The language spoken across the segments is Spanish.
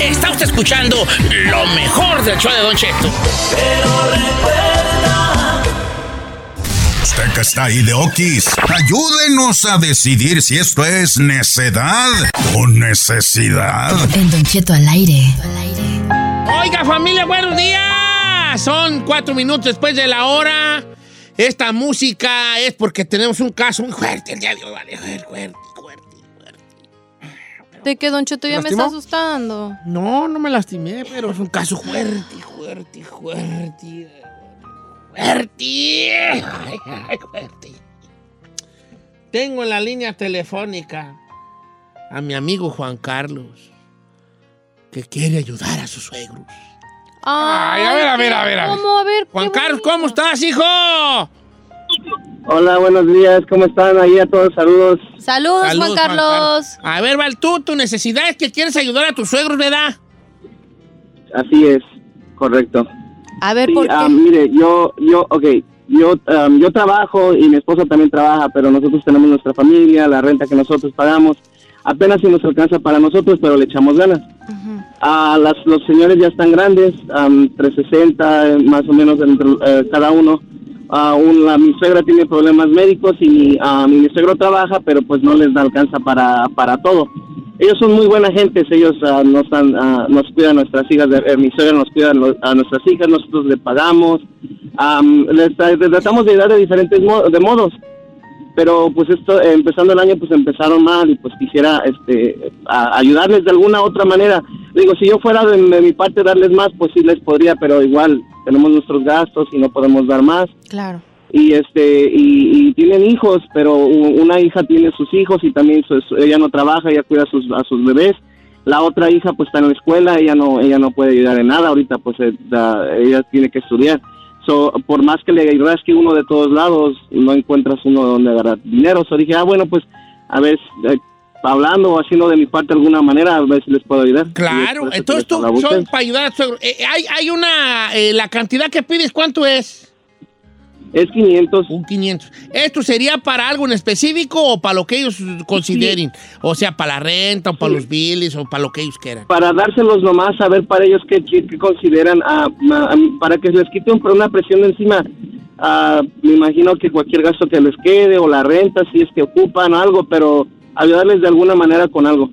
Está usted escuchando lo mejor del show de Don Cheto. Usted que está ahí de Okis, ayúdenos a decidir si esto es necedad o necesidad. En Don Cheto al aire. Oiga, familia, buenos días. Son cuatro minutos después de la hora. Esta música es porque tenemos un caso muy fuerte el día de hoy, vale, fuerte. ¿De qué, Don Cheto, ya me está asustando? No, no me lastimé, pero es un caso fuerte, fuerte, fuerte. Fuerte. Fuerte. Tengo en la línea telefónica a mi amigo Juan Carlos, que quiere ayudar a sus suegros. Ay, a ver, a ver, a ver, a ver. ¿Cómo? A ver. Juan Carlos. ¿cómo estás, hijo? Hola, buenos días, ¿cómo están? Ahí a todos, saludos. Saludos, Saludos, Juan Carlos. A ver, Val, tú, tu necesidad es que quieres ayudar a tus suegros, ¿verdad? Así es, correcto. A ver, Sí, ¿por qué? ah, mire, yo, yo, ok, yo, am, yo trabajo y mi esposa también trabaja, pero nosotros tenemos nuestra familia, la renta que nosotros pagamos, apenas si nos alcanza para nosotros, pero le echamos ganas. Ah, las, los señores ya están grandes, am, 360 eh, más o menos entre, eh, cada uno. Ah, un- la- mi suegra tiene problemas médicos y ah, mi suegro trabaja, pero pues no les da alcanza para, para todo. Ellos son muy buena gente, ellos ah, nos, dan, ah, nos cuidan nuestras hijas, de- eh, mi suegra nos cuida a nuestras hijas, nosotros le pagamos, am, les, les tratamos de ayudar de diferentes mo- de modos pero pues esto empezando el año pues empezaron mal y pues quisiera este a- ayudarles de alguna otra manera. Digo si yo fuera de, de mi parte darles más pues sí les podría pero igual tenemos nuestros gastos y no podemos dar más. Claro. y este y, y tienen hijos pero una hija tiene sus hijos y también su- su- ella no trabaja ella cuida a sus a sus bebés. La otra hija pues está en la escuela ella no ella no puede ayudar en nada ahorita pues eh, da- ella tiene que estudiar so, por más que le ayudas que uno de todos lados no encuentras uno donde agarrar dinero so dije ah bueno pues a ver eh, hablando o haciendo de mi parte de alguna manera a ver si les puedo ayudar Claro, entonces tú son para ayudar suegro. Eh, hay, hay una, eh, la cantidad que pides, ¿cuánto es? Es 500 Un 500. ¿Esto sería para algo en específico o para lo que ellos consideren? O sea, para la renta o para los billes o para lo que ellos quieran. para dárselos nomás, a ver para ellos qué, qué- qué consideran, para que les quite un- una presión de encima. Me imagino que cualquier gasto que les quede o la renta, si es que ocupan algo, pero ayudarles de alguna manera con algo.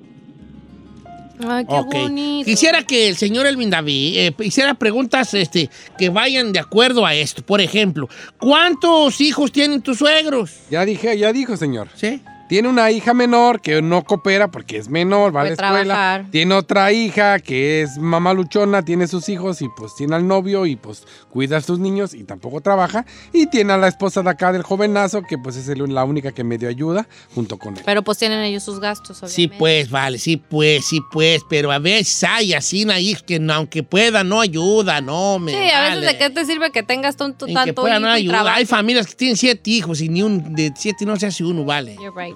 Ay, qué Ok. bonito. Quisiera que el señor Elvin David eh, hiciera preguntas este, que vayan de acuerdo a esto. Por ejemplo, ¿cuántos hijos tienen tus suegros? Ya dije, ya dijo, señor. ¿Sí? Tiene una hija menor que no coopera porque es menor, va a la escuela. trabajar. Tiene otra hija que es mamá luchona, tiene sus hijos y pues tiene al novio y pues cuida a sus niños y tampoco trabaja. Y tiene a la esposa de acá del jovenazo que pues es el- la única que medio ayuda junto con él. Pero pues tienen ellos sus gastos, Sí, obviamente. pues, vale, sí, pues, sí, pues, pero a veces hay así ahí que aunque pueda no ayuda, no me Sí, a veces de qué te sirve que tengas tanto, En que tanto pueda hijo no ayuda. Hay familias que tienen siete hijos y ni un de siete no se hace uno, vale. You're right.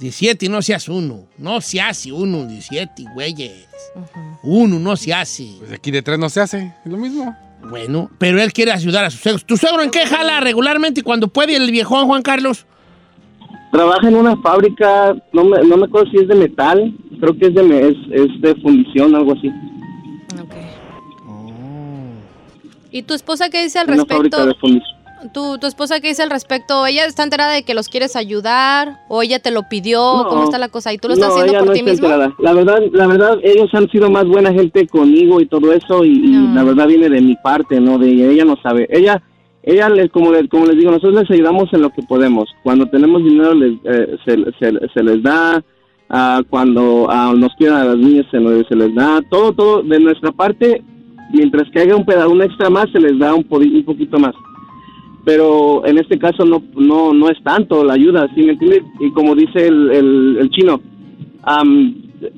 De siete no se hace uno. No se hace uno de siete, güeyes. Uno no se hace. Pues aquí de tres no se hace, es lo mismo. Bueno, pero él quiere ayudar a sus suegros. ¿Tu suegro en qué jala regularmente y cuando puede el viejón Juan Carlos? Trabaja en una fábrica, no me, no me acuerdo si es de metal, creo que es de, es, es de fundición, algo así. Ok. ¿Y tu esposa qué dice al Una fábrica respecto? de fundición. ¿Tu, ¿Tu esposa qué dice al respecto? ¿Ella está enterada de que los quieres ayudar? ¿O ella te lo pidió? No. ¿Cómo está la cosa? ¿Y tú lo estás No, haciendo ella por no ti mismo? enterada. La verdad, la verdad, ellos han sido más buena gente conmigo y todo eso y, la verdad viene de mi parte, no de ella. Ella no sabe. Ella, ella les, como les, como les digo, nosotros les ayudamos en lo que podemos. Cuando tenemos dinero les, eh, se, se- se les da. ah, cuando ah, nos quieran a las niñas se, nos- se les da. Todo, todo de nuestra parte. Mientras que haya un pedazo, un extra más, se les da un, podi- un poquito más pero en este caso no no no es tanto la ayuda, ¿sí me entiendes? Y como dice el, el, el chino,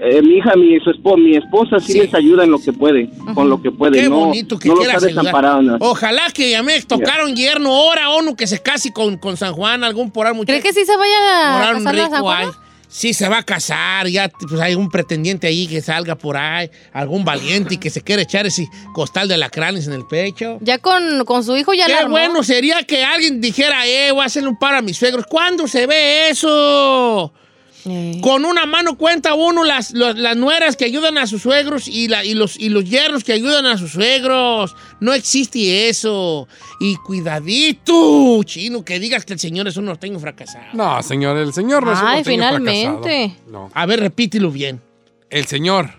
eh, mi hija, mi, su espo- mi esposa sí, Sí. les ayuda en lo que puede, con lo que puede. Qué no, bonito que no los quieras desamparado. no. Ojalá que ya me tocaron yerno, ahora uno que se case con, con San Juan, algún por ahí muchacho. ¿Crees que sí se vaya a un casar rico San. Sí, se va a casar, ya pues, hay un pretendiente ahí que salga por ahí, algún valiente y que se quiere echar ese costal de lacranes en el pecho. Ya con, con su hijo ya la Qué armó. bueno sería que alguien dijera, eh, voy a hacerle un paro a mis suegros. ¿Cuándo se ve eso? Con una mano cuenta uno las, los- las nueras que ayudan a sus suegros y, la- y los, y los yernos que ayudan a sus suegros. No existe eso. Y cuidadito, chino, que digas que el señor es un norteño fracasado. No, señor, el señor no es un norteño finalmente. fracasado. No. A ver, repítelo bien. El señor,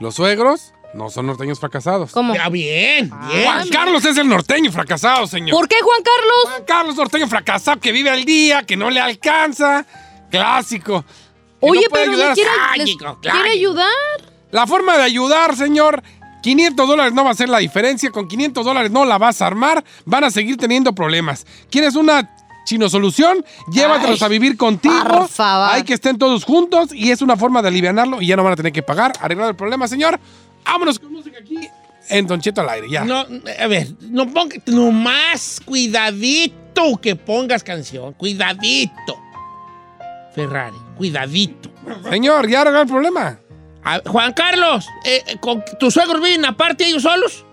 los suegros no son norteños fracasados. ¿Cómo? Ya, bien, bien. Juan Carlos es el norteño fracasado, señor. ¿Por qué, Juan Carlos? Juan Carlos norteño fracasado que vive al día, que no le alcanza. Clásico. Oye, no pero ayudar a- quiere, les quiere ayudar. La forma de ayudar, señor. 500 dólares no va a ser la diferencia. Con 500 dólares no la vas a armar. Van a seguir teniendo problemas. ¿Quieres una chino solución? Llévatelos Ay, a vivir contigo. por favor. Hay que estén todos juntos y es una forma de alivianarlo y ya no van a tener que pagar. Arreglado el problema, señor. Vámonos con música aquí en Don Cheto al aire. Ya. No, a ver, no ponga, nomás cuidadito que pongas canción. Cuidadito. Ferrari, cuidadito. Señor, ya arreglado el problema. A- Juan Carlos, eh, eh, con- ¿tus suegros viven aparte ellos solos?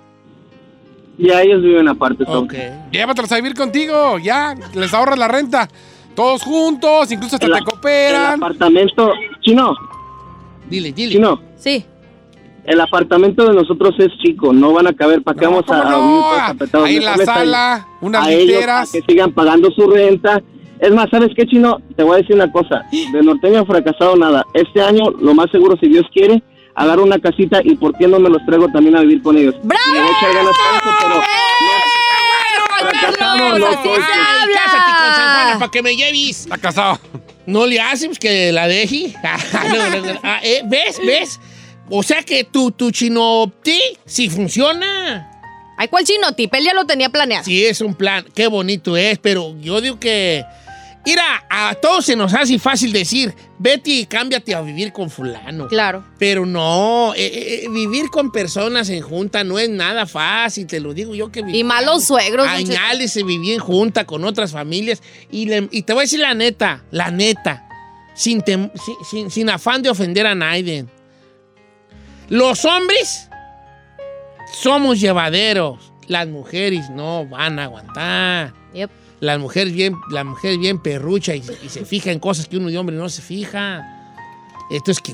Ya ellos viven aparte. Tom. Ok. Llévatelos a vivir contigo. Ya. Les ahorras la renta. Todos juntos, incluso hasta El, te el cooperan. apartamento, chino, Dile, dile. chino, Sí. el apartamento de nosotros es chico, no van a caber, ¿para qué No, vamos a, ¿cómo a no? vivir? Ahí en la sala, unas a ellos literas. que sigan pagando su renta. Es más, ¿sabes qué, Chino? Te voy a decir una cosa. De norteño fracasado nada. Este año, lo más seguro, si Dios quiere, agarro una casita y por qué no me los traigo también a vivir con ellos. ¡Bravo! Le voy a echar ganas para eso, pero... Fracasado, no así soy. se habla. Cásate con San Juana para que me lleves. Está casado. No le haces que la deje. No, no, no. Ah, eh, ¿Ves? ¿Ves? O sea que tu, tu chinopti sí funciona. Ay, ¿cuál chino tip? Él ya lo tenía planeado. Sí, es un plan. Qué bonito es, pero yo digo que. Mira, a todos se nos hace fácil decir, vete y cámbiate a vivir con fulano. Claro. Pero no, eh, eh, eh, vivir con personas en junta no es nada fácil, te lo digo yo que Y malos suegros. Añales se vivía en junta con otras familias. Y, le- y te voy a decir la neta, la neta, sin, tem- sin, sin- sin afán de ofender a nadie. Los hombres somos llevaderos. Las mujeres no van a aguantar. Yep. Las mujeres bien, la mujer bien perrucha y, y se fija en cosas que uno de hombre no se fija. Esto es que,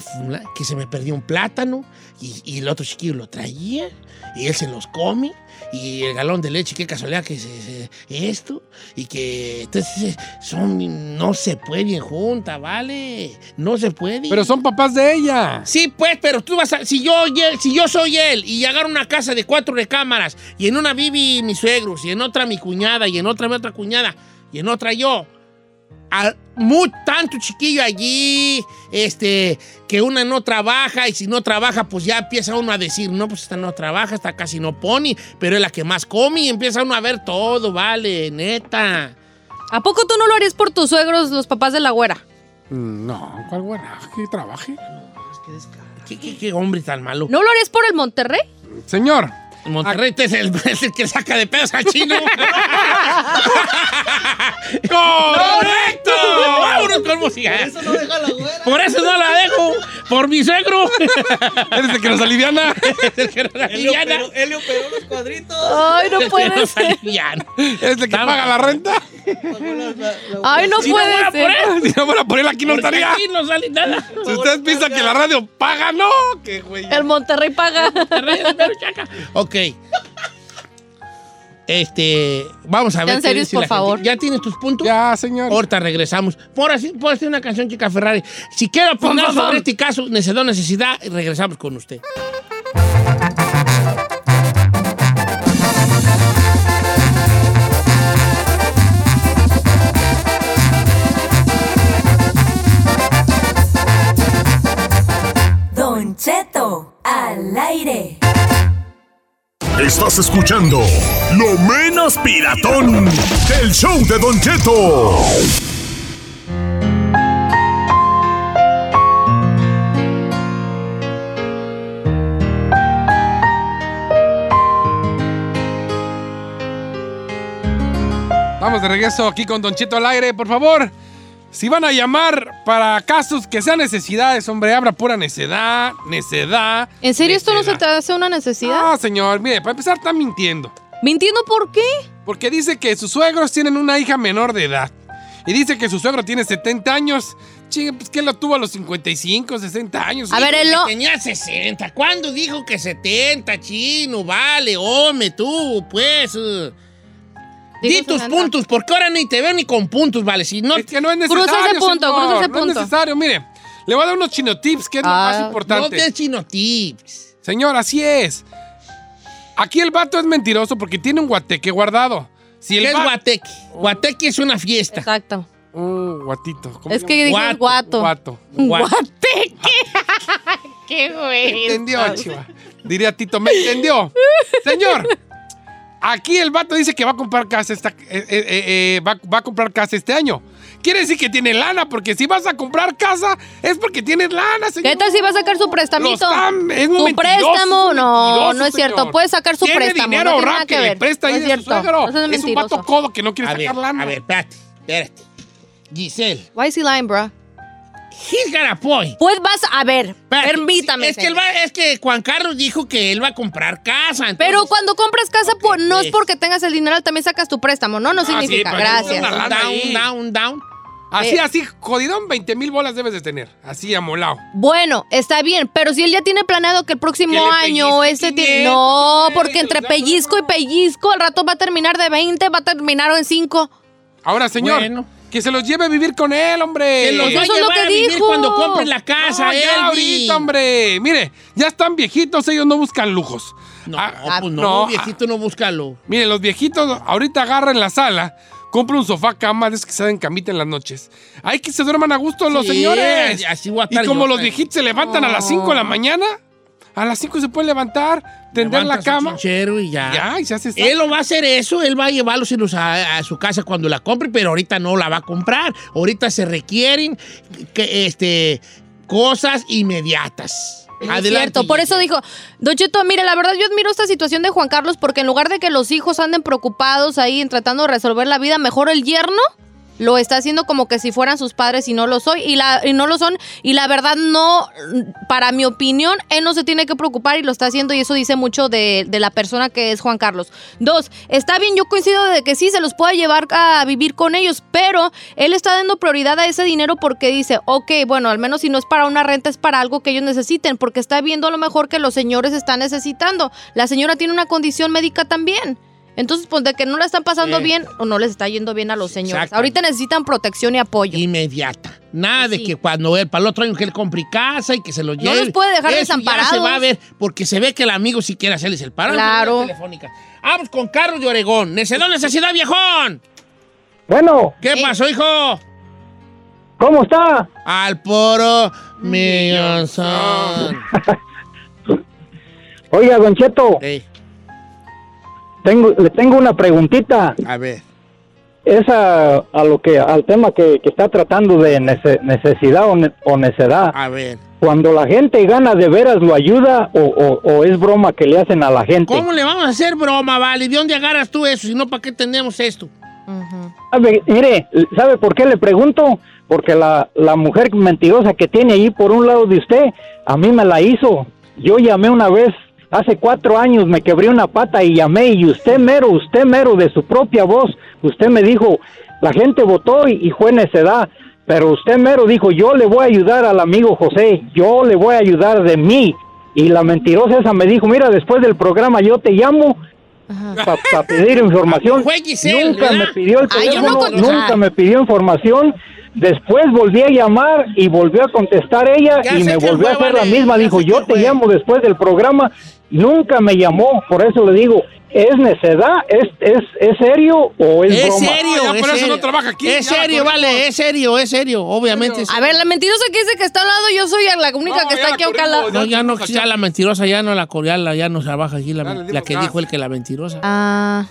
que se me perdió un plátano y, y el otro chiquillo lo traía y él se los come y el galón de leche, qué casualidad que se, se- esto y que entonces son no se pueden juntas, ¿vale? No se puede. Pero son papás de ella. Sí, pues, pero tú vas a. Si yo, si yo soy él y agarro una casa de cuatro recámaras y en una vive mis suegros y en otra mi cuñada y en otra mi otra cuñada y en otra yo. A- muy, tanto chiquillo allí, este, que una no trabaja y si no trabaja, pues ya empieza uno a decir, no, pues esta no trabaja, esta casi no pone, pero es la que más come y empieza uno a ver todo, vale, neta. ¿A poco tú no lo harías por tus suegros, los papás de la güera? Mm, No, ¿cuál buena? Que trabaje. ¿Qué, qué- qué hombre tan malo? ¿No lo harías por el Monterrey? Señor, Monterrey es el, es el que saca de pedos al chino. ¡Correcto! Vámonos con música. Eso no deja la güera. Por eso no la dejo. Por mi suegro. eres el que nos aliviana. El que nos aliviana. operó, Helio operó los cuadritos. Ay, no El que puede nos ser. aliviana. Eres el que paga la renta. La- la- Ay, no Si no puede ser. por él, Si no fuera por él, aquí no porque estaría. aquí no sale nada. Si ustedes piensan que la radio paga, no. ¡Qué güey! El Monterrey paga. Ok. Este, vamos a ver. Sean qué serios, dice por la gente. favor. ¿Ya tienes tus puntos? Ya, señor. Ahorita regresamos. Por así, por una canción, chica Ferrari. Si quiere opinar sobre este caso, necesidad, necesidad, regresamos con usted. Don Cheto, al aire. Estás escuchando Lo Menos Piratón del show de Don Cheto. Vamos de regreso aquí con Don Cheto al aire. Por favor, si van a llamar para casos que sean necesidades, hombre, habla pura necedad, necedad. ¿En serio esto no se te hace una necesidad? No, señor, mire, para empezar está mintiendo. ¿Mintiendo por qué? Porque dice que sus suegros tienen una hija menor de edad. Y dice que su suegro tiene 70 años, Chingue, pues que lo tuvo a los 55, 60 años. A ver, él lo... Tenía 60. ¿Cuándo dijo que 70, chino? Vale, hombre, tú, pues. uh. Di tus 60. puntos, porque ahora ni te veo ni con puntos, vale. Si no, Es que no es Cruza necesario, ese punto, señor, cruza ese No es punto. necesario, mire. Le voy a dar unos chino tips, que es lo Ah, más no importante. te chino tips. Señor, así es. Aquí el vato es mentiroso porque tiene un guateque guardado. Si el ¿Qué es va- guateque? Guateque es una fiesta. Exacto. Un guatito. ¿cómo Es que guato. Guato. Guato. Guateque. Qué güey. Entendió, chiva. Diría Tito, me entendió. Señor, aquí el vato dice que va a comprar casa esta, eh, eh, eh, eh, va, va a comprar casa este año. Quiere decir que tiene lana, porque si vas a comprar casa es porque tienes lana, señor. ¿Qué tal si va a sacar su prestamito? es un mentiroso, préstamo, es un no, no es cierto. señor. Puede sacar su Tiene préstamo. dinero no tiene nada que, le ahí es de cierto. su suegro. No seas es un vato codo que no quiere A ver, sacar lana. a ver, espérate, espérate. Giselle, Why is he lying, bro? He's got a point. Pues vas a ver, permítame. Es que, él va- es que Juan Carlos dijo que él va a comprar casa. entonces- Pero cuando compras casa, pues, no es pues. porque tengas el dinero, también sacas tu préstamo, ¿no? No Ah, significa, gracias. Down, down, down. Así, Eh. así, jodidón, 20 mil bolas debes de tener. Así, amolado. Bueno, está bien, pero si él ya tiene planeado que el próximo Que año este tiene... 500, No, porque que entre pellizco y pellizco, al rato va a terminar de 20, va a terminar en 5. Ahora, señor, Bueno. Que se los lleve a vivir con él, hombre. Que los Eso va a es lo llevar que a vivir dijo. cuando compre la casa, No, ya ahorita, hombre. Mire, ya están viejitos, ellos no buscan lujos. No, Ah, pues no, no, viejito, no búscalo. Mire, los viejitos ahorita agarran la sala, compra un sofá cama de esos que se dan camita en las noches. Hay que se duerman a gusto los Sí, señores. así voy a y como yo, los pues. viejitos se levantan a las 5 de la mañana, a las 5 se pueden levantar, tender la cama. y ya. Ya, y se hace Él lo va a hacer eso, él va a llevarlos a, a su casa cuando la compre, pero ahorita no la va a comprar. Ahorita se requieren que, este, cosas inmediatas. Es Adelante. cierto, por eso dijo, Don Cheto, mire, la verdad yo admiro esta situación de Juan Carlos porque en lugar de que los hijos anden preocupados ahí en tratando de resolver la vida, mejor el yerno lo está haciendo como que si fueran sus padres y no lo soy y la y no lo son y la verdad no para mi opinión él no se tiene que preocupar y lo está haciendo y eso dice mucho de, de la persona que es Juan Carlos. Dos está bien yo coincido de que sí se los puede llevar a vivir con ellos pero él está dando prioridad a ese dinero porque dice ok bueno al menos si no es para una renta es para algo que ellos necesiten porque está viendo a lo mejor que los señores están necesitando. La señora tiene una condición médica también entonces, pues de que no la están pasando Sí. bien o no les está yendo bien a los señores. Ahorita necesitan protección y apoyo. Inmediata. Nada de que cuando él, para el otro año que él compre casa y que se lo lleve. los puede dejar desamparados. Ya se va a ver, porque se ve que el amigo sí quiere hacerles el paro. Claro. Telefónica. Vamos con Carlos de Oregón. Necedón, necesidad, viejón. Bueno, ¿Qué pasó, hijo? ¿cómo está? Al poro millón son. Oiga, Don Cheto, tengo, le tengo una preguntita. a ver. Es a, a lo que, al tema que, que está tratando de nece- necesidad o, ne- o necedad. A ver. Cuando la gente gana, ¿de veras lo ayuda o, o- o es broma que le hacen a la gente? ¿Cómo le vamos a hacer broma, vale? ¿De dónde agarras tú eso? Si no, ¿para qué tenemos esto? Ujú. ¿Sabe, mire, ¿sabe por qué le pregunto? Porque la, la mujer mentirosa que tiene ahí por un lado de usted, a mí me la hizo. Yo llamé una vez, hace cuatro años, me quebré una pata y llamé y usted mero, usted mero de su propia voz, usted me dijo, la gente votó y, y fue necedad, pero usted mero dijo, yo le voy a ayudar al amigo José, yo le voy a ayudar de mí. Y la mentirosa esa me dijo, mira, después del programa yo te llamo para pedir información. Giselle, nunca ¿verdad? me pidió el Ay, no teléfono, nunca me pidió información. Después volví a llamar y volvió a contestar ella Ya y me volvió a hacer la misma. ya Dijo, yo te fue". llamo después del programa. Nunca me llamó, por eso le digo, ¿es necedad? ¿Es, es, es serio o es, Es broma? serio, No, ya es por eso no trabaja aquí, Es ya la serio, vale, es serio, es serio. Obviamente. es A ver, la mentirosa que dice que está al lado, yo soy la única No, que está la aquí a calado. No, ya no, Ya la mentirosa, ya no la coreana, ya no trabaja aquí, la, la que dijo el que la mentirosa. Ah,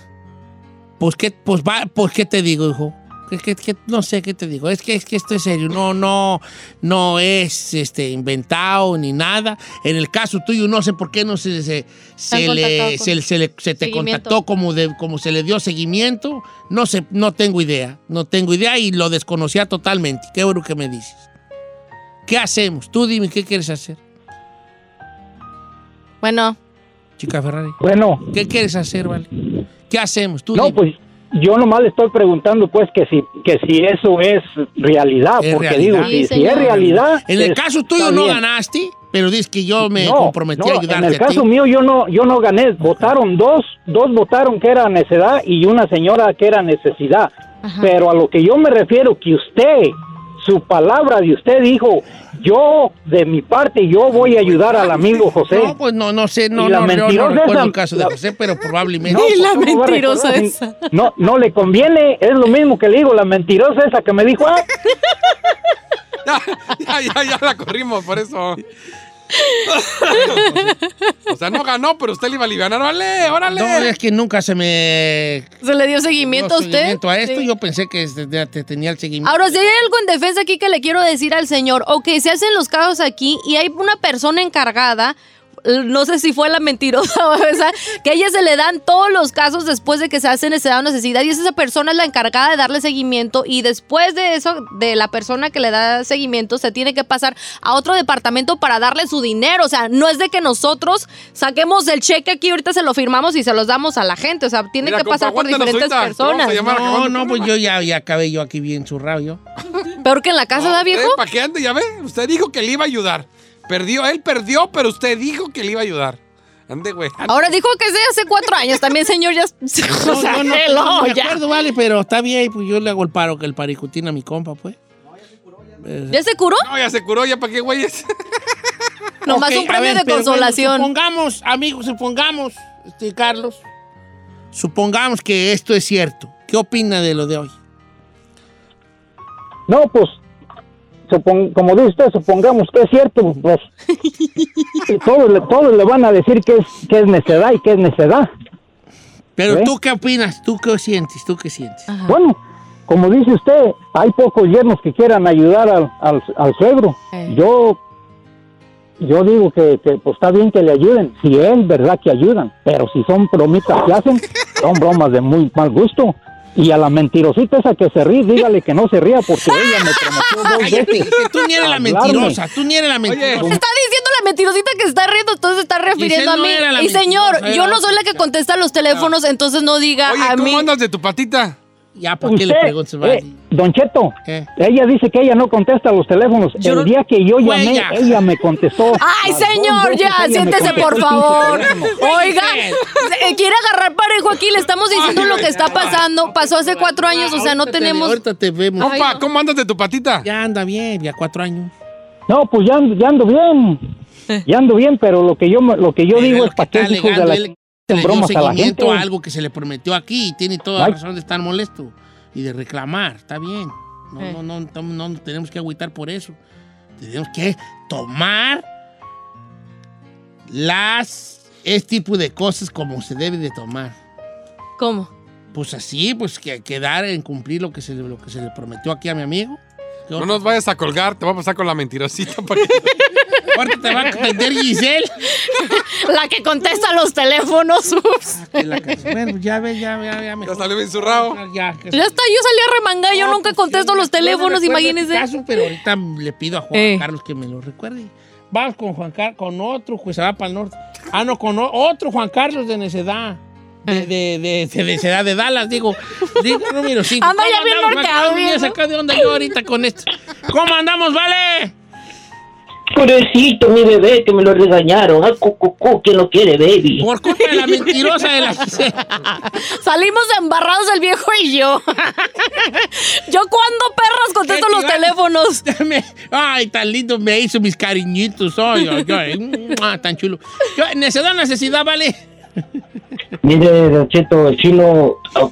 Pues qué, pues va, pues qué te digo, hijo. ¿Qué, qué- qué- no sé qué te digo. Es que, es que esto es serio. No, no, no es este inventado ni nada. En el caso tuyo, no sé por qué no se, se, se le, se, se le- se te contactó como, de, como se le dio seguimiento. No sé, no tengo idea. No tengo idea y lo desconocía totalmente. Qué bueno que me dices. ¿Qué hacemos? Tú dime, ¿qué quieres hacer? bueno, Chica Ferrari. Bueno, ¿Qué quieres hacer, vale? ¿Qué hacemos? Tú no, dime. pues yo nomás le estoy preguntando pues que si que si eso es realidad, Es porque realidad. digo, Sí, si, es realidad. En el es- caso tuyo no ganaste, pero dices que yo me No, comprometí no, a ayudarte En el a ti. caso mío yo no yo no gané, votaron dos, dos votaron que era necedad y una señora que era necesidad. Pero a lo que yo me refiero que usted su palabra de usted dijo, yo de mi parte yo voy a ayudar al amigo José. No, pues no, no sé, no, Y la no, yo no mentirosa recuerdo esa- el caso de José, pero probablemente. No, Y la pues, ¿cómo va a mentirosa esa. No, no le conviene, es lo mismo que le digo, la mentirosa esa que me dijo, ah, Ya, ya, ya, ya la corrimos, por eso. O sea, no ganó, pero usted le iba a aliviar. ¡Órale, órale! No, es que nunca se me ¿Se le dio seguimiento a dio usted? seguimiento a esto. Sí. Yo pensé que este- te, te tenía el seguimiento. Ahora, si hay algo en defensa aquí que le quiero decir al señor, ok, se hacen los casos aquí y hay una persona encargada, no sé si fue la mentirosa o esa, que a ella se le dan todos los casos después de que se hace necesidad o necesidad y esa persona es la encargada de darle seguimiento y después de eso, de la persona que le da seguimiento, se tiene que pasar a otro departamento para darle su dinero. O sea, no es de que nosotros saquemos el cheque aquí, ahorita se lo firmamos y se los damos a la gente. O sea, tiene Mira, que compa, pasar por diferentes ahorita, personas. no, no, pues yo ya, ya acabé yo aquí bien zurrado yo. Peor que en la casa, ¿da viejo? ¿Para qué ande? Ya ve, usted dijo que le iba a ayudar. Perdió, él perdió, pero usted dijo que le iba a ayudar. Ande, güey. ande. Ahora dijo que sí hace cuatro años. También, señor, ya. O sea, No, no, no, hello, no me ya. acuerdo, vale, pero está bien, pues yo le hago el paro que el paricutín a mi compa, pues. ¿Ya se curó? No, ya se curó, ya para qué, güeyes. Nomás Ok, un premio ver, de pero bueno, consolación. supongamos, amigos, supongamos, este, Carlos, supongamos que esto es cierto. ¿Qué opina de lo de hoy? no, pues, como dice usted, supongamos que es cierto, pues, y todos, le, todos le van a decir que es, que es necedad y que es necedad. Pero ¿Eh? tú qué opinas, tú qué sientes, tú qué sientes. Ajá. Bueno, como dice usted, hay pocos yernos que quieran ayudar al, al, al suegro. Eh. Yo yo digo que, que, pues está bien que le ayuden, si es verdad que ayudan, pero si son bromitas que hacen, son bromas de muy mal gusto. Y a la mentirosita esa que se ríe, dígale que no se ría porque ella me prometió dos Cállate, veces. tú ni eres la mentirosa, tú ni eres la mentirosa. Está diciendo la mentirosita que está riendo, entonces se está refiriendo a no mí. la Y señor, yo no soy la que contesta los teléfonos, entonces no diga Oye, a ¿cómo mí. andas de tu patita? Ya, ¿para qué le preguntas, eh, don Cheto, ¿Qué? ella dice que ella no contesta los teléfonos. Yo el no- día que yo llamé, Huella. ella me contestó. Ay, señor, ya, siéntese por favor. Oiga, eh, quiere agarrar parejo aquí, le estamos diciendo lo que está pasando. Pasó hace cuatro años, o sea, no tenemos. ahorita te vemos. No. ¿cómo andas de tu patita? Ya anda bien, ya cuatro años. No, pues ya, ando- ya ando bien. Ya ando bien, pero lo que yo, me- lo que yo digo es que para qué hijos de la le dio a la seguimiento a algo que se le prometió aquí y tiene toda Ay. razón de estar molesto y de reclamar, está bien. No, Eh. no, no, no, no nos tenemos que agüitar por eso. Tenemos que tomar las este tipo de cosas como se debe de tomar. ¿Cómo? Pues así, pues que quedar en cumplir lo que se, le- lo que se le prometió aquí a mi amigo. ¿Qué No nos vayas a colgar, te va a pasar con la mentirosita. para que- Ahorita te va a atender Giselle. La que contesta los teléfonos. ups. Que la Bueno, ya ve, ya, ya, ya. Ya salió bien zurrado. Ya, que- Ya está, yo salí a remangar, yo No, nunca pues, contesto los no- no teléfonos, recuerdo imagínense. caso, pero ahorita le pido a Juan Eh. Carlos que me lo recuerde. Vamos con Juan Carlos, con otro, pues se va para el norte. Ah, no, con otro Juan Carlos de necedad. De, de, de, de necedad de Dallas, digo. Digo, número 5. Anda ya bien norteado, Me sacado de onda yo ahorita con esto. ¿Cómo andamos, vale? Pobrecito, mi bebé, que me lo regañaron. Ah, cu, cu, cu, ¿quién lo quiere, baby? Por culpa de la mentirosa de la. Salimos embarrados el viejo y yo. yo cuando perras contesto ¿Qué los teléfonos. Ay, tan lindo me hizo mis cariñitos. Ay, ay, ay. Ah, tan chulo. Yo, necedad, necesidad, vale. Mire, Don Cheto, el chino, ah,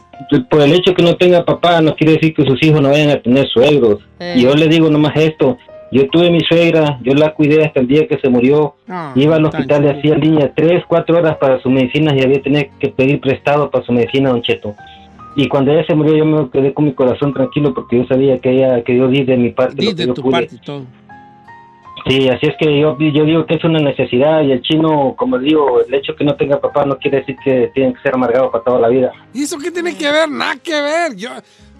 por el hecho que no tenga papá, no quiere decir que sus hijos no vayan a tener suegros. Eh. Y yo le digo nomás esto. Yo tuve mi suegra, yo la cuidé hasta el día que se murió. Ah, Iba al hospital y hacía línea tres, cuatro horas para sus medicinas y había tenido que pedir prestado para su medicina, Don Cheto. Y cuando ella se murió, yo me quedé con mi corazón tranquilo porque yo sabía que ella, que Dios di de mi parte lo que de yo tu pude. parte y todo. Sí, así es que yo, yo digo que es una necesidad y el chino, como digo, el hecho que no tenga papá no quiere decir que tienen que ser amargados para toda la vida. ¿Y eso qué tiene que ver? Nada que ver. Yo,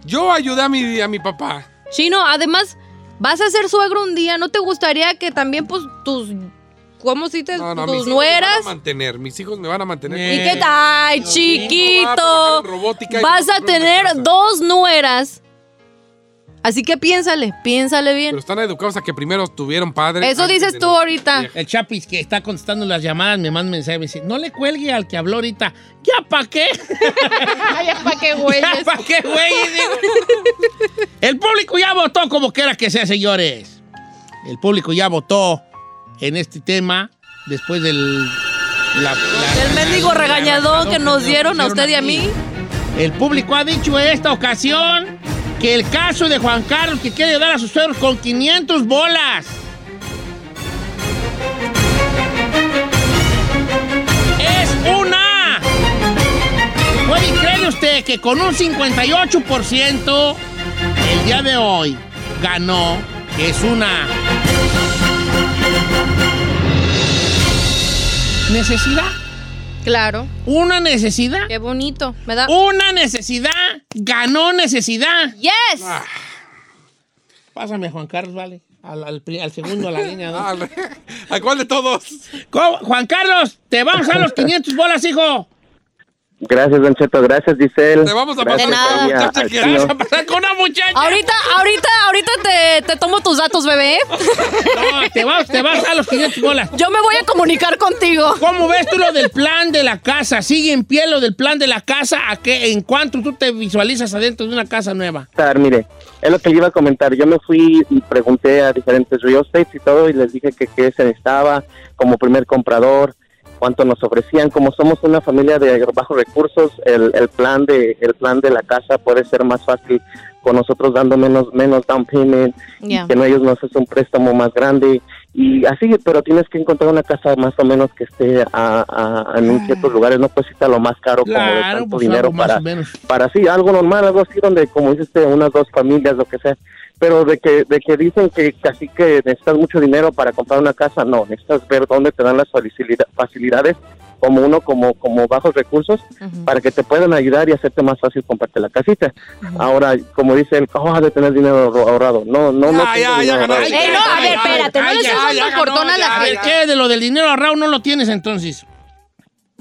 yo ayudé a mi, a mi papá. Chino, además, vas a ser suegro un día, ¿no te gustaría que también, pues, tus ¿Cómo si te No, no, mis tus hijos me van a nueras? mantener. Mis hijos me van a mantener. ¿Y qué tal? ¡Ay, voy a chiquito! robótica y Vas a tener dos nueras. Así que piénsale, piénsale bien. Pero están educados a que primero tuvieron padres. Eso dices tú ahorita. El Chapis que está contestando las llamadas me manda mensaje y me dice, no le cuelgue al que habló ahorita. ¿Ya pa' qué? Ay, ¿para qué, güey? ¿Ya pa' qué, güey? El público ya votó como quiera que sea, señores. El público ya votó en este tema después del... la- la- El mendigo regañadón que nos dieron a usted y a mí. El público ha dicho en esta ocasión que el caso de Juan Carlos que quiere dar a sus suegros con 500 bolas. Es una. ¿Puede creer usted que con un 58% el día de hoy ganó es una necesidad? Claro. Una necesidad. Qué bonito. Me da. Una necesidad ganó necesidad. ¡Yes! Pásame a Juan Carlos, vale. Al, al segundo a la línea. Ah, dos. ¿A cuál de todos? ¿Cómo? Juan Carlos, te vamos a los 500 bolas, hijo. Gracias, Don Cheto. Gracias, Giselle. Te vamos a Gracias pasar con a- muchacha al que chino. Vas a pasar con una muchacha. Ahorita, ahorita, ahorita te, te tomo tus datos, bebé. No, te vas, te vas a los 500 bolas. Yo me voy a comunicar contigo. ¿Cómo ves tú lo del plan de la casa? ¿Sigue en pie lo del plan de la casa? ¿A qué, ¿En cuánto tú te visualizas adentro de una casa nueva? estar, mire, es lo que le iba a comentar. Yo me fui y pregunté a diferentes real estates y todo y les dije que qué se necesitaba como primer comprador, cuánto nos ofrecían. Como somos una familia de bajos recursos, el, el plan de el plan de la casa puede ser más fácil con nosotros dando menos menos down payment y que no ellos nos hacen un préstamo más grande. Y así, pero tienes que encontrar una casa más o menos que esté a, a- en ciertos lugares, no puede estar lo más caro como de tanto pues dinero para para sí, algo normal, algo así donde, como dices, unas dos familias, lo que sea. Pero de que, de que dicen que casi que necesitas mucho dinero para comprar una casa, no, necesitas ver dónde te dan las facilida- facilidades, como uno, como, como bajos recursos, para que te puedan ayudar y hacerte más fácil comprarte la casita. Ahora, como dice el oh, de tener dinero ahorro- ahorrado. No, no, no. Ahorrado. Ey, no, a ver, espérate, no Ay, le ya, estés ya dando ganó, cortón a la ya. A ver, gente. ¿qué? De lo del dinero ahorrado no lo tienes entonces.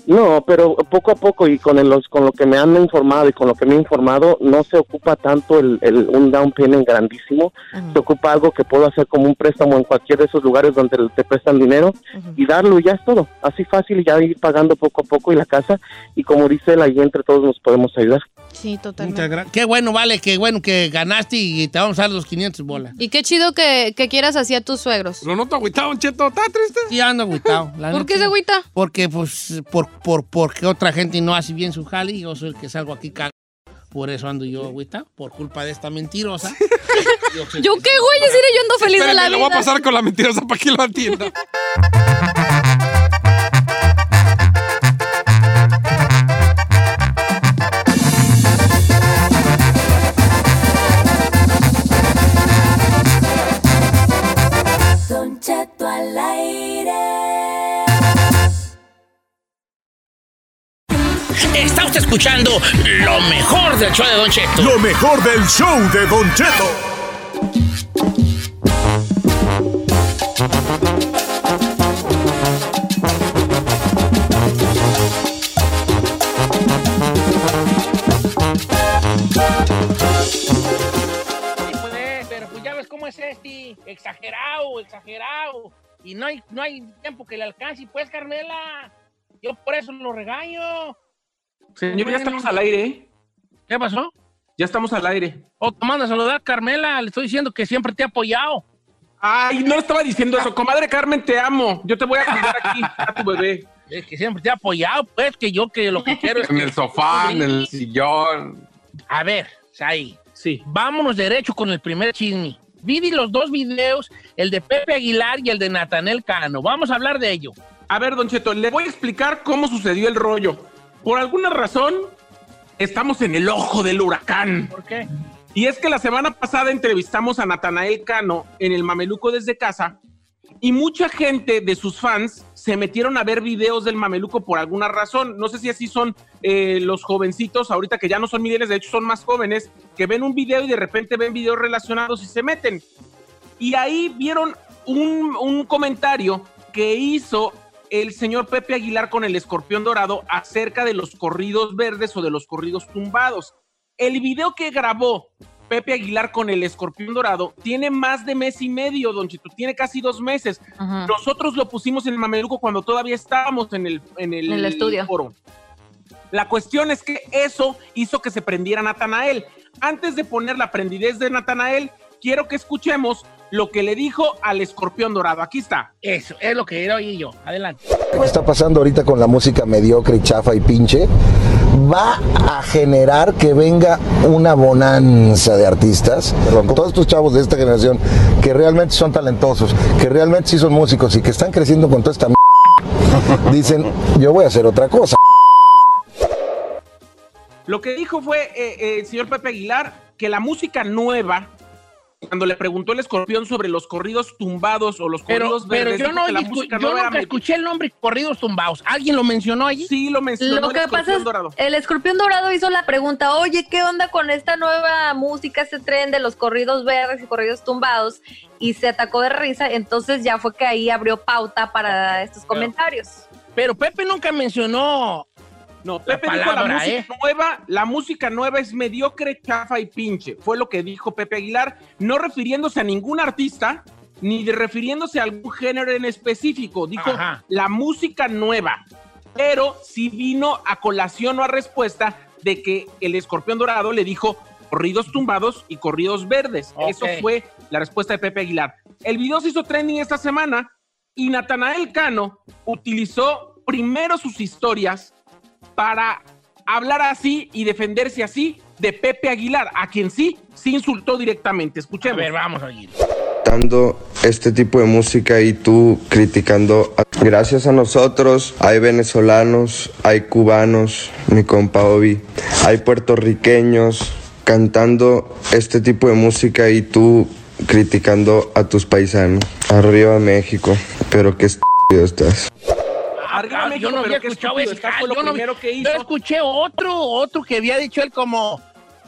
No, pero poco a poco y con, el- los, con lo que me han informado y con lo que me he informado, no se ocupa tanto el, el- un down payment grandísimo, se ocupa algo que puedo hacer como un préstamo en cualquier de esos lugares donde te prestan dinero y darlo y ya es todo, así fácil y ya ir pagando poco a poco y la casa y como dice él, ahí entre todos nos podemos ayudar. Sí, totalmente. Qué bueno, vale, qué bueno que ganaste y te vamos a dar los 500 bolas. Y qué chido que, que quieras así a tus suegros. Lo noto agüitado, un cheto. ¿Está triste? Sí, ando agüitado. ¿Por qué se agüita? Porque, pues, por, por, porque otra gente no hace bien su jale y yo soy el que salgo aquí cagado. Por eso ando yo agüita, por culpa de esta mentirosa. Yo soy el ¿Yo que qué, güey? Decirle yo ando feliz de la Espérame, lo voy a vida. pasar con la mentirosa para que lo atienda. Don Cheto al aire. Está usted escuchando lo mejor del show de Don Cheto. Lo mejor del show de Don Cheto. Sí, pues, pero pues ya ves cómo es este. Exagerado, exagerado. Y no hay, no hay tiempo que le alcance. Pues, Carmela, yo por eso lo regaño. Señor, ya estamos al aire, ¿eh? ¿Qué pasó? Ya estamos al aire. Oh, te manda a saludar, Carmela. Le estoy diciendo que siempre te he apoyado. Ay, no le estaba diciendo eso. Comadre Carmen, te amo. Yo te voy a cuidar aquí a tu bebé. Es que siempre te he apoyado, pues, que yo que lo que quiero es En el sofá, en el sillón. A ver, Sai, Sí. vámonos derecho con el primer chisme. Vi los dos videos, el de Pepe Aguilar y el de Natanel Cano. Vamos a hablar de ello. A ver, Don Cheto, le voy a explicar cómo sucedió el rollo. Por alguna razón, estamos en el ojo del huracán. ¿Por qué? Y es que la semana pasada entrevistamos a Natanael Cano en el Mameluco desde casa y mucha gente de sus fans se metieron a ver videos del Mameluco por alguna razón. No sé si así son eh, los jovencitos, ahorita que ya no son milenios, de hecho son más jóvenes, que ven un video y de repente ven videos relacionados y se meten. Y ahí vieron un, un comentario que hizo el señor Pepe Aguilar con el escorpión dorado acerca de los corridos verdes o de los corridos tumbados. El video que grabó Pepe Aguilar con el escorpión dorado tiene más de mes y medio, Don Chito, tiene casi dos meses. Ajá. Nosotros lo pusimos en el Mameluco cuando todavía estábamos en el, en el, En el estudio. foro. La cuestión es que eso hizo que se prendiera Natanael. Antes de poner la prendidez de Natanael, quiero que escuchemos lo que le dijo al escorpión dorado. Aquí está. Eso, es lo que quiero oír yo. Adelante. ¿Qué está pasando ahorita con la música mediocre y chafa y pinche? Va a generar que venga una bonanza de artistas. Perdón, todos estos chavos de esta generación que realmente son talentosos, que realmente sí son músicos y que están creciendo con toda esta m- dicen, yo voy a hacer otra cosa. Lo que dijo fue eh, eh, el señor Pepe Aguilar que la música nueva, cuando le preguntó el escorpión sobre los corridos tumbados o los Pero, corridos pero verdes, yo, dijo no, la yo era nunca escuché el nombre corridos tumbados. ¿Alguien lo mencionó allí? Sí, lo mencionó Lo el que pasa escorpión es, dorado. el escorpión dorado hizo la pregunta, oye, ¿qué onda con esta nueva música, este tren de los corridos verdes y corridos tumbados? Y se atacó de risa, entonces ya fue que ahí abrió pauta para estos comentarios. Pero Pepe nunca mencionó. No, Pepe dijo la música ¿eh? nueva, la música nueva es mediocre, chafa y pinche. Fue lo que dijo Pepe Aguilar, no refiriéndose a ningún artista, ni de refiriéndose a algún género en específico. Dijo Ajá. la música nueva. Pero sí vino a colación o a respuesta de que el escorpión dorado le dijo corridos tumbados y corridos verdes. Eso fue la respuesta de Pepe Aguilar. El video se hizo trending esta semana y Natanael Cano utilizó primero sus historias para hablar así y defenderse así de Pepe Aguilar, a quien sí, sí insultó directamente. A Escuchemos. ver, vamos a oír. dando este tipo de música y tú criticando. Gracias a nosotros hay venezolanos, hay cubanos, mi compa Obi, hay puertorriqueños cantando este tipo de música y tú criticando a tus paisanos. Arriba México, pero qué estúpido estás. Arriba Ah, México, yo no había escuchado ese. está, fue lo yo, no- primero que yo hizo. escuché otro, otro que había dicho él como.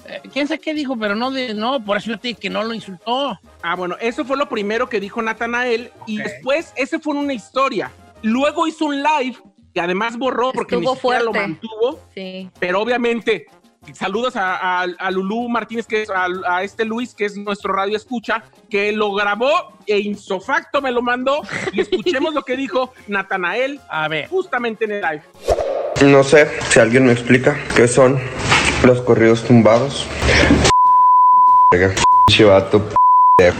eh, ¿Quién sabe qué dijo? Pero no, de, no, por eso yo te dije que no lo insultó. Ah, bueno, eso fue lo primero que dijo Natanael y después ese fue una historia. Luego hizo un live que además borró porque Estuvo ni siquiera lo mantuvo, Sí. pero obviamente saludos a, a, a Lulú Martínez, que es a, a este Luis, que es nuestro radio escucha, que lo grabó e insofacto me lo mandó y escuchemos lo que dijo Natanael A ver. justamente en el live. No sé si alguien me explica qué son los corridos tumbados. Verga, pinche vato, pendejo.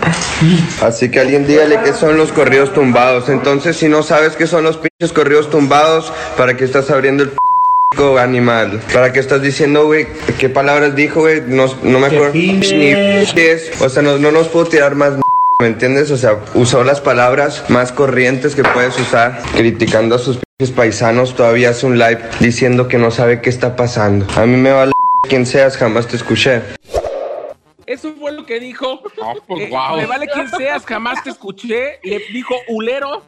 Así que alguien dígale qué son los corridos tumbados. Entonces, si no sabes qué son los pinches corridos tumbados, ¿para qué estás abriendo el p animal? ¿Para qué estás diciendo, güey? ¿Qué palabras dijo, güey? No, no me acuerdo ni es. O sea, no, no nos puedo tirar más ¿Me entiendes? O sea, usó las palabras más corrientes que puedes usar, criticando a sus paisanos. Todavía hace un live diciendo que no sabe qué está pasando. A mí me vale quien seas, jamás te escuché. Eso fue lo que dijo. pues, Eh. Me vale quien seas, jamás te escuché. Le dijo ulero.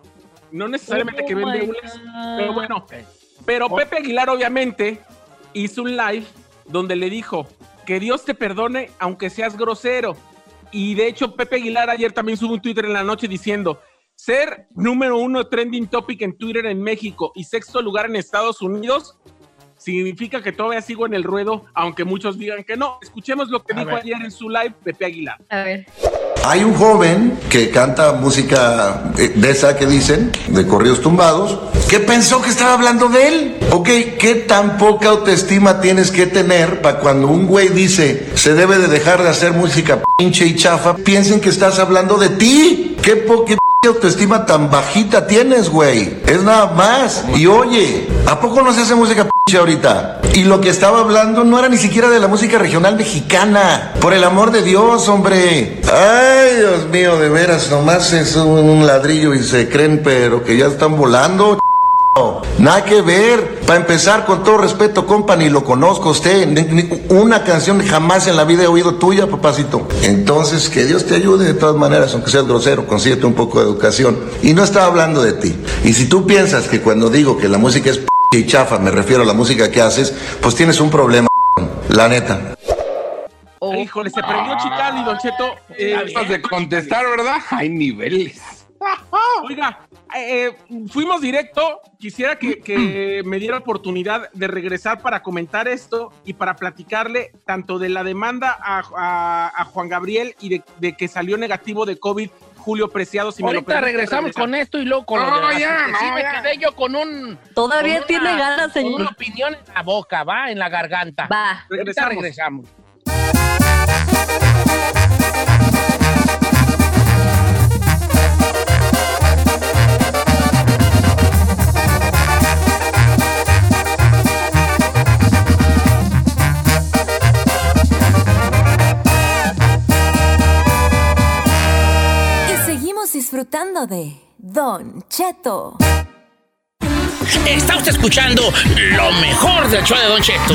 No necesariamente que Oh vende my ules, God. pero bueno. Pero Pepe Aguilar, obviamente, hizo un live donde le dijo que Dios te perdone aunque seas grosero. Y de hecho, Pepe Aguilar ayer también subió un Twitter en la noche diciendo: ser número uno trending topic en Twitter en México y sexto lugar en Estados Unidos significa que todavía sigo en el ruedo, aunque muchos digan que no. Escuchemos lo que A dijo ver. ayer en su live Pepe Aguilar. A ver. Hay un joven que canta música eh, de esa que dicen, de corridos tumbados, que pensó que estaba hablando de él. Ok, ¿qué tan poca autoestima tienes que tener para cuando un güey dice se debe de dejar de hacer música pinche y chafa, piensen que estás hablando de ti? ¿Qué poca autoestima tan bajita tienes, güey? Es nada más. Y oye, ¿a poco no se hace música pinche ahorita? Y lo que estaba hablando no era ni siquiera de la música regional mexicana. Por el amor de Dios, hombre. Ay, Dios mío, de veras, nomás es un, ladrillo y se creen, pero que ya están volando. Nada que ver. Para empezar, con todo respeto, compa, ni lo conozco usted. Una canción jamás en la vida he oído tuya, papacito. Entonces, que Dios te ayude de todas maneras, aunque seas grosero, consíguete un poco de educación. Y no estaba hablando de ti. Y si tú piensas que cuando digo que la música es y chafa, me refiero a la música que haces, pues tienes un problema, la neta. Oh. Híjole, se prendió Chicali, Don Cheto. Eh, Antes de contestar, ¿verdad? Hay niveles. Oiga, eh, fuimos directo. Quisiera que, que me diera oportunidad de regresar para comentar esto y para platicarle tanto de la demanda a, a- a Juan Gabriel y de, de que salió negativo de COVID Julio Preciado. Si me lo Ahorita permite, regresamos regresar. con esto y luego con lo No, ya, porque sí no, me ya. quedé yo con un... Todavía con tiene ganas, Con señor. una opinión en la boca, va, en la garganta. Va. Ahorita regresamos. Disfrutando de Don Cheto. Está usted escuchando lo mejor del show de Don Cheto.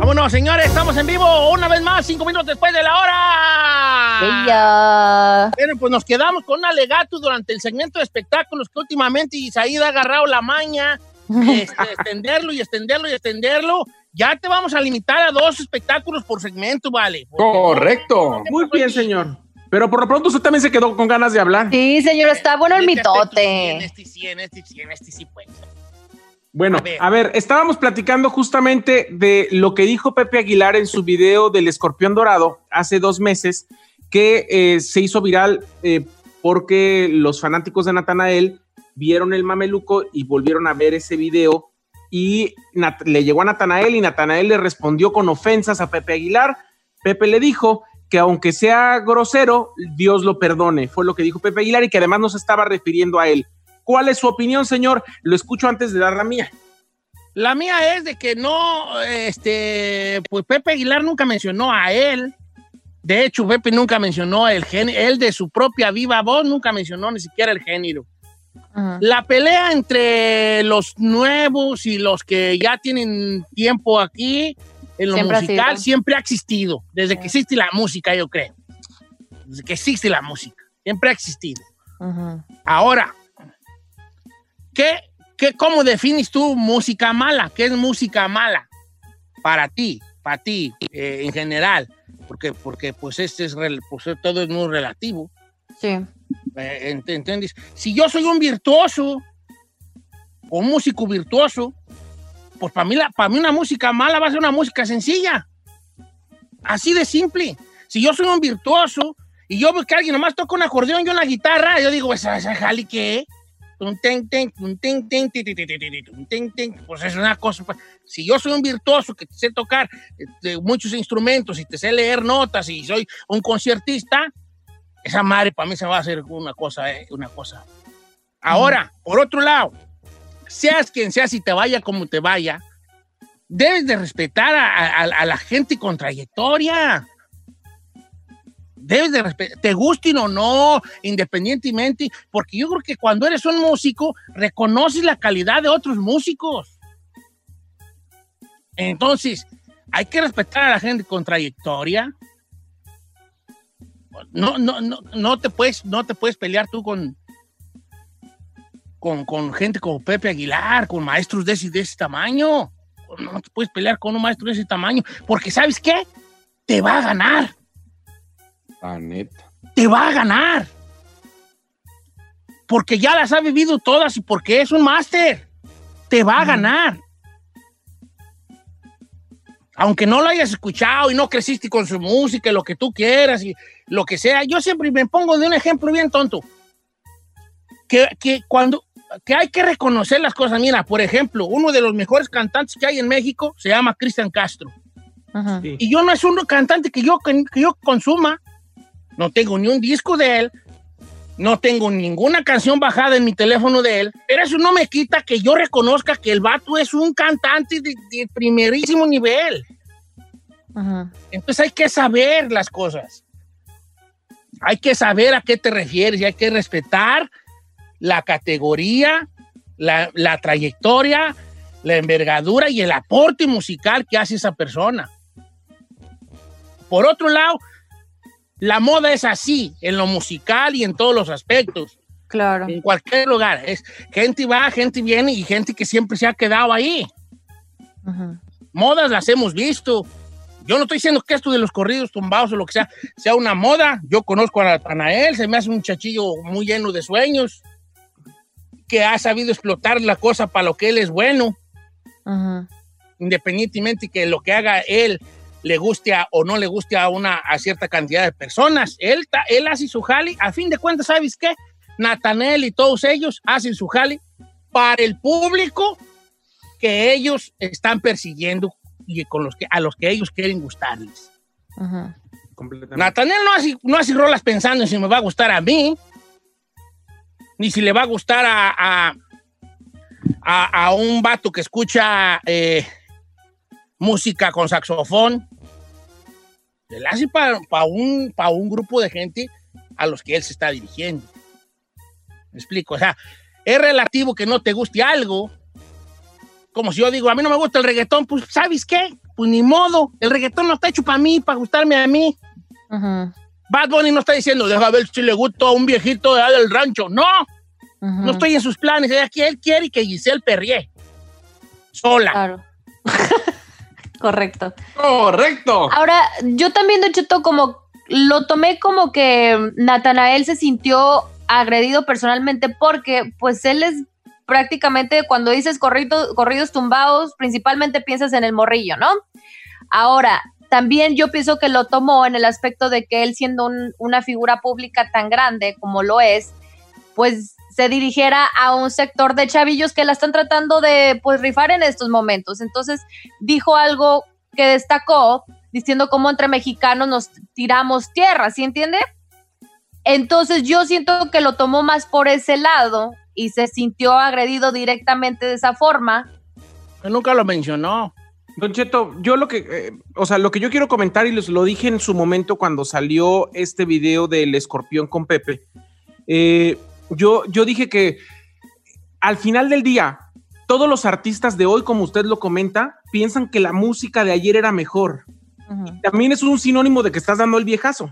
Vámonos, señores, estamos en vivo una vez más, cinco minutos después de la hora. Bueno, pues nos quedamos con un alegato durante el segmento de espectáculos que últimamente Isaída ha agarrado la maña, este, extenderlo y extenderlo y extenderlo. Ya te vamos a limitar a dos espectáculos por segmento, vale. Correcto. Muy bien, señor. Pero por lo pronto usted también se quedó con ganas de hablar. Sí, señor, está bueno el mitote. En este sí, en este sí, en este sí, pues. Bueno, a ver. estábamos platicando justamente de lo que dijo Pepe Aguilar en su video del escorpión dorado hace dos meses, que eh, se hizo viral eh, porque los fanáticos de Natanael vieron el mameluco y volvieron a ver ese video y le llegó a Natanael y Natanael le respondió con ofensas a Pepe Aguilar. Pepe le dijo que aunque sea grosero, Dios lo perdone. Fue lo que dijo Pepe Aguilar y que además no se estaba refiriendo a él. ¿Cuál es su opinión, señor? Lo escucho antes de dar la mía. La mía es de que no, este, pues Pepe Aguilar nunca mencionó a él. De hecho, Pepe nunca mencionó el género, él de su propia viva voz nunca mencionó ni siquiera el género. La pelea entre los nuevos y los que ya tienen tiempo aquí en lo Siempre ha musical sido. siempre ha existido, desde que existe la música, yo creo. Desde que existe la música, siempre ha existido. Ahora, ¿qué, qué, ¿cómo defines tú música mala? ¿Qué es música mala para ti, para ti eh, en general? Porque, porque pues este es pues, todo es muy relativo. Sí. Eh, ent- ¿Entiendes? Si yo soy un virtuoso, un músico virtuoso, pues para mí, la- para mí una música mala va a ser una música sencilla. Así de simple. Si yo soy un virtuoso y yo veo que alguien nomás toca un acordeón y una guitarra, yo digo, ¿esa, esa jali ten. Pues es una cosa. pues, Si yo soy un virtuoso que sé tocar este, muchos instrumentos y te sé leer notas y soy un conciertista, esa madre para mí se va a hacer una cosa, eh, una cosa. Ahora, por otro lado, seas quien seas y te vaya como te vaya, debes de respetar a, a- a la gente con trayectoria. Debes de respetar, te gusten o no, independientemente, porque yo creo que cuando eres un músico, reconoces la calidad de otros músicos. Entonces, hay que respetar a la gente con trayectoria. No, no, no, no te puedes, no te puedes pelear tú con, con, con gente como Pepe Aguilar, con maestros de ese, de ese tamaño. No te puedes pelear con un maestro de ese tamaño, porque ¿sabes qué? Te va a ganar, La neta. te va a ganar. Porque ya las ha vivido todas y porque es un máster. Te va a ganar. Aunque no lo hayas escuchado y no creciste con su música, y lo que tú quieras y lo que sea. Yo siempre me pongo de un ejemplo bien tonto. Que, que cuando que hay que reconocer las cosas. Mira, por ejemplo, uno de los mejores cantantes que hay en México se llama Cristian Castro. Y yo no es un cantante que yo, que, que yo consuma. No tengo ni un disco de él. No tengo ninguna canción bajada en mi teléfono de él. Pero eso no me quita que yo reconozca que el vato es un cantante de, de primerísimo nivel. Entonces hay que saber las cosas. Hay que saber a qué te refieres y hay que respetar la categoría, la, la trayectoria, la envergadura y el aporte musical que hace esa persona. Por otro lado, la moda es así, en lo musical y en todos los aspectos. Claro. En cualquier lugar. Es gente va, gente viene y gente que siempre se ha quedado ahí. Modas las hemos visto. Yo no estoy diciendo que esto de los corridos tumbados o lo que sea, sea una moda. Yo conozco a Natanael, se me hace un muchachillo muy lleno de sueños, que ha sabido explotar la cosa para lo que él es bueno, independientemente que lo que haga él le guste a- o no le guste a una a cierta cantidad de personas. Él, ta- él hace su jali, a fin de cuentas, ¿sabes qué? Natanel y todos ellos hacen su jali para el público que ellos están persiguiendo y con los que, a los que ellos quieren gustarles. Natanel no hace, no hace rolas pensando en si me va a gustar a mí, ni si le va a gustar a, a, a- a un vato que escucha eh, música con saxofón. Él hace para un, pa un grupo de gente a los que él se está dirigiendo. Me explico, o sea, es relativo que no te guste algo. Como si yo digo, a mí no me gusta el reggaetón, pues ¿sabes qué? Pues ni modo, el reggaetón no está hecho para mí, para gustarme a mí. Bad Bunny no está diciendo, deja ver si le gusta a un viejito de allá del rancho. No, no estoy en sus planes. Ella quiere- Él quiere que Giselle Perrier, sola. Claro. Correcto. Correcto. Ahora, yo también, de Cheto, como lo tomé como que Natanael se sintió agredido personalmente porque, pues, él es prácticamente, cuando dices corrido- corridos tumbados, principalmente piensas en el morrillo, ¿no? Ahora, también yo pienso que lo tomó en el aspecto de que él siendo un- una figura pública tan grande como lo es, pues se dirigiera a un sector de chavillos que la están tratando de pues rifar en estos momentos. Entonces dijo algo que destacó diciendo cómo entre mexicanos nos tiramos tierra, ¿sí entiende? Entonces yo siento que lo tomó más por ese lado y se sintió agredido directamente de esa forma. Nunca lo mencionó. Don Cheto, yo lo que, eh, o sea, lo que yo quiero comentar y les lo dije en su momento cuando salió este video del escorpión con Pepe, eh, yo, yo dije que al final del día, todos los artistas de hoy, como usted lo comenta, piensan que la música de ayer era mejor. También es un sinónimo de que estás dando el viejazo.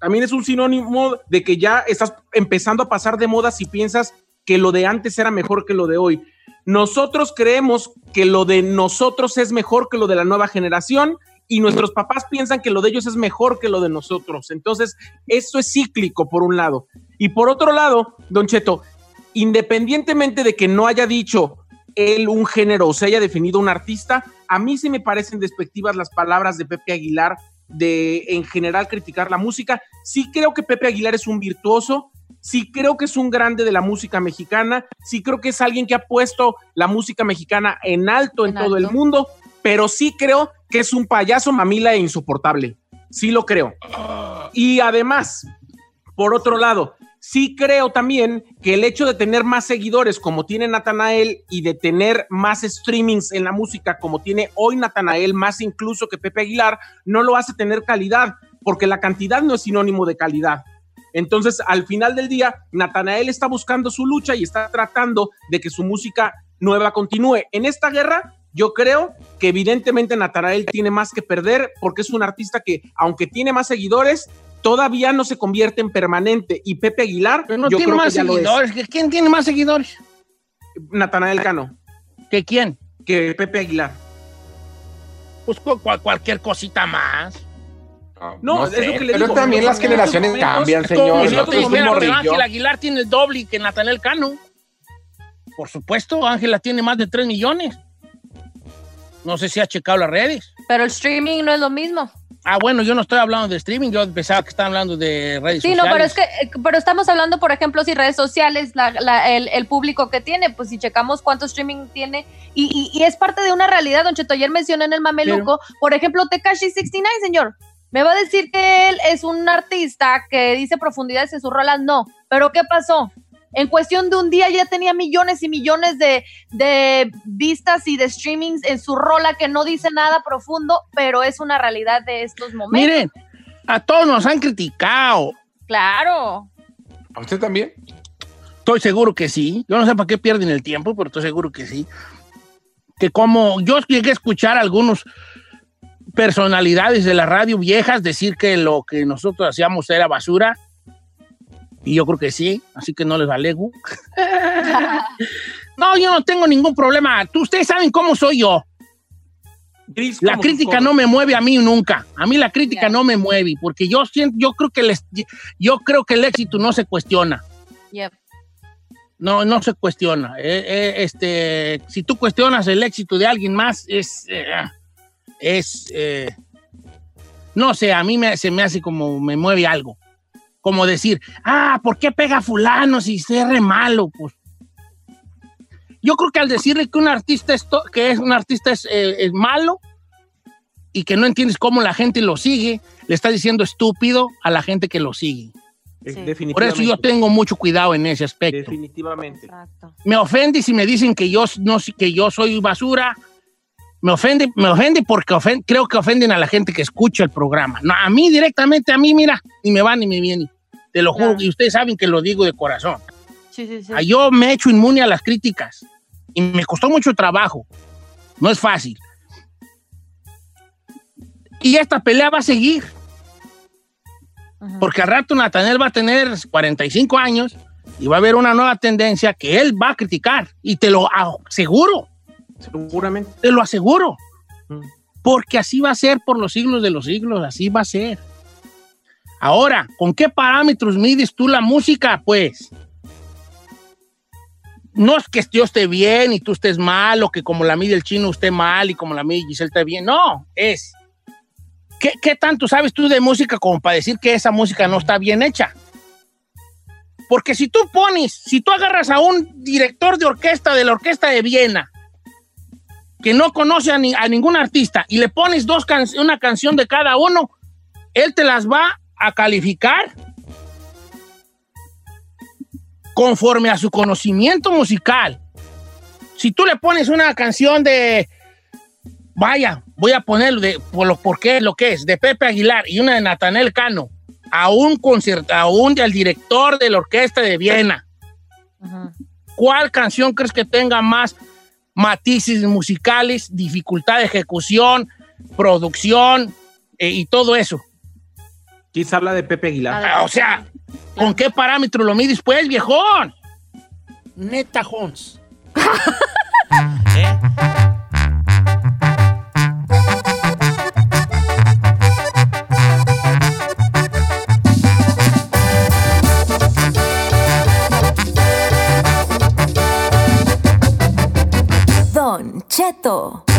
También es un sinónimo de que ya estás empezando a pasar de moda si piensas que lo de antes era mejor que lo de hoy. Nosotros creemos que lo de nosotros es mejor que lo de la nueva generación y nuestros papás piensan que lo de ellos es mejor que lo de nosotros. Entonces, eso es cíclico por un lado. Y por otro lado, Don Cheto, independientemente de que no haya dicho él un género o se haya definido un artista, a mí sí me parecen despectivas las palabras de Pepe Aguilar de en general criticar la música. Sí creo que Pepe Aguilar es un virtuoso, sí creo que es un grande de la música mexicana, sí creo que es alguien que ha puesto la música mexicana en alto en, todo el mundo, pero sí creo que es un payaso mamila e insoportable. Sí lo creo. Y además, por otro lado, sí creo también que el hecho de tener más seguidores como tiene Natanael y de tener más streamings en la música como tiene hoy Natanael, más incluso que Pepe Aguilar, no lo hace tener calidad, porque la cantidad no es sinónimo de calidad. Entonces, al final del día, Natanael está buscando su lucha y está tratando de que su música nueva continúe. En esta guerra, yo creo que evidentemente Natanael tiene más que perder porque es un artista que, aunque tiene más seguidores, todavía no se convierte en permanente. Y Pepe Aguilar, Pero no yo tiene creo más que seguidores. ¿Que ¿Quién tiene más seguidores? Natanael Cano. ¿Que quién? Que Pepe Aguilar. Pues cu- cual- cualquier cosita más. No, es lo que le pero digo. también las generaciones momentos, cambian, Como señor. si No yo te es un dijera, pero morrillo. Ángel Aguilar tiene el doble que Natanel Cano. Por supuesto, Ángela tiene más de 3 millones. No sé si ha checado las redes. Pero el streaming no es lo mismo. Ah, bueno, yo no estoy hablando de streaming, yo pensaba que estaban hablando de redes Sí, sociales. no, pero es que, eh, pero estamos hablando, por ejemplo, si redes sociales, la- la- el, el público que tiene, pues si checamos cuánto streaming tiene, y, y- y es parte de una realidad, Don Cheto, ayer mencioné en el Mameluco, por ejemplo, Tekashi 69, señor, me va a decir que él es un artista que dice profundidades en sus rolas, no, pero ¿qué pasó? En cuestión de un día ya tenía millones y millones de, de vistas y de streamings en su rola que no dice nada profundo, pero es una realidad de estos momentos. Miren, a todos nos han criticado. Claro. ¿A usted también? Estoy seguro que sí. Yo no sé para qué pierden el tiempo, pero estoy seguro que sí. Que como yo llegué a escuchar a algunos personalidades de la radio viejas decir que lo que nosotros hacíamos era basura. Y yo creo que sí, así que no les alego. no, yo no tengo ningún problema. Tú- Ustedes saben cómo soy yo. La crítica no me mueve a mí nunca. A mí la crítica no me mueve porque yo siento, yo creo que el, yo creo que el éxito no se cuestiona. Yep. No, no se cuestiona. Eh, eh, este, si tú cuestionas el éxito de alguien más, es, eh, es, eh, no sé, a mí me, se me hace como me mueve algo. Como decir, ah, ¿por qué pega fulano si se re malo? Pues yo creo que al decirle que un artista es, que es un artista es, eh, es malo y que no entiendes cómo la gente lo sigue, le estás diciendo estúpido a la gente que lo sigue. Eh, Por Definitivamente. eso yo tengo mucho cuidado en ese aspecto. Definitivamente. Me ofende si me dicen que yo, no, que yo soy basura. Me ofende, me ofende porque creo que ofenden a la gente que escucha el programa. No, a mí directamente, a mí, mira, ni me va ni me viene. Te lo juro, y ustedes saben que lo digo de corazón. Sí, sí, sí. Ah, Yo me he hecho inmune a las críticas y me costó mucho trabajo. No es fácil. Y esta pelea va a seguir. Porque al rato Natanel va a tener 45 años y va a haber una nueva tendencia que él va a criticar. Y te lo aseguro. Seguramente. Te lo aseguro. Mm. Porque así va a ser por los siglos de los siglos. Así va a ser. Ahora, ¿con qué parámetros mides tú la música? Pues no es que yo esté bien y tú estés mal, o que como la mide el chino esté mal y como la mide Giselle esté bien. No, es. ¿Qué, qué tanto sabes tú de música como para decir que esa música no está bien hecha? Porque si tú pones, si tú agarras a un director de orquesta de la orquesta de Viena, que no conoce a, ni- a ningún artista, y le pones dos can- una canción de cada uno, él te las va a calificar conforme a su conocimiento musical. Si tú le pones una canción de, vaya, voy a ponerlo de, por lo, ¿por qué? Lo que es, de Pepe Aguilar y una de Natanel Cano, a un concierto, a un del director de la orquesta de Viena, ¿cuál canción crees que tenga más matices musicales, dificultad de ejecución, producción eh, y todo eso? Quizá la de Pepe Aguilar. Ah, o sea, ¿con qué parámetro lo mides, pues, viejón? Neta, Jones. Don Cheto.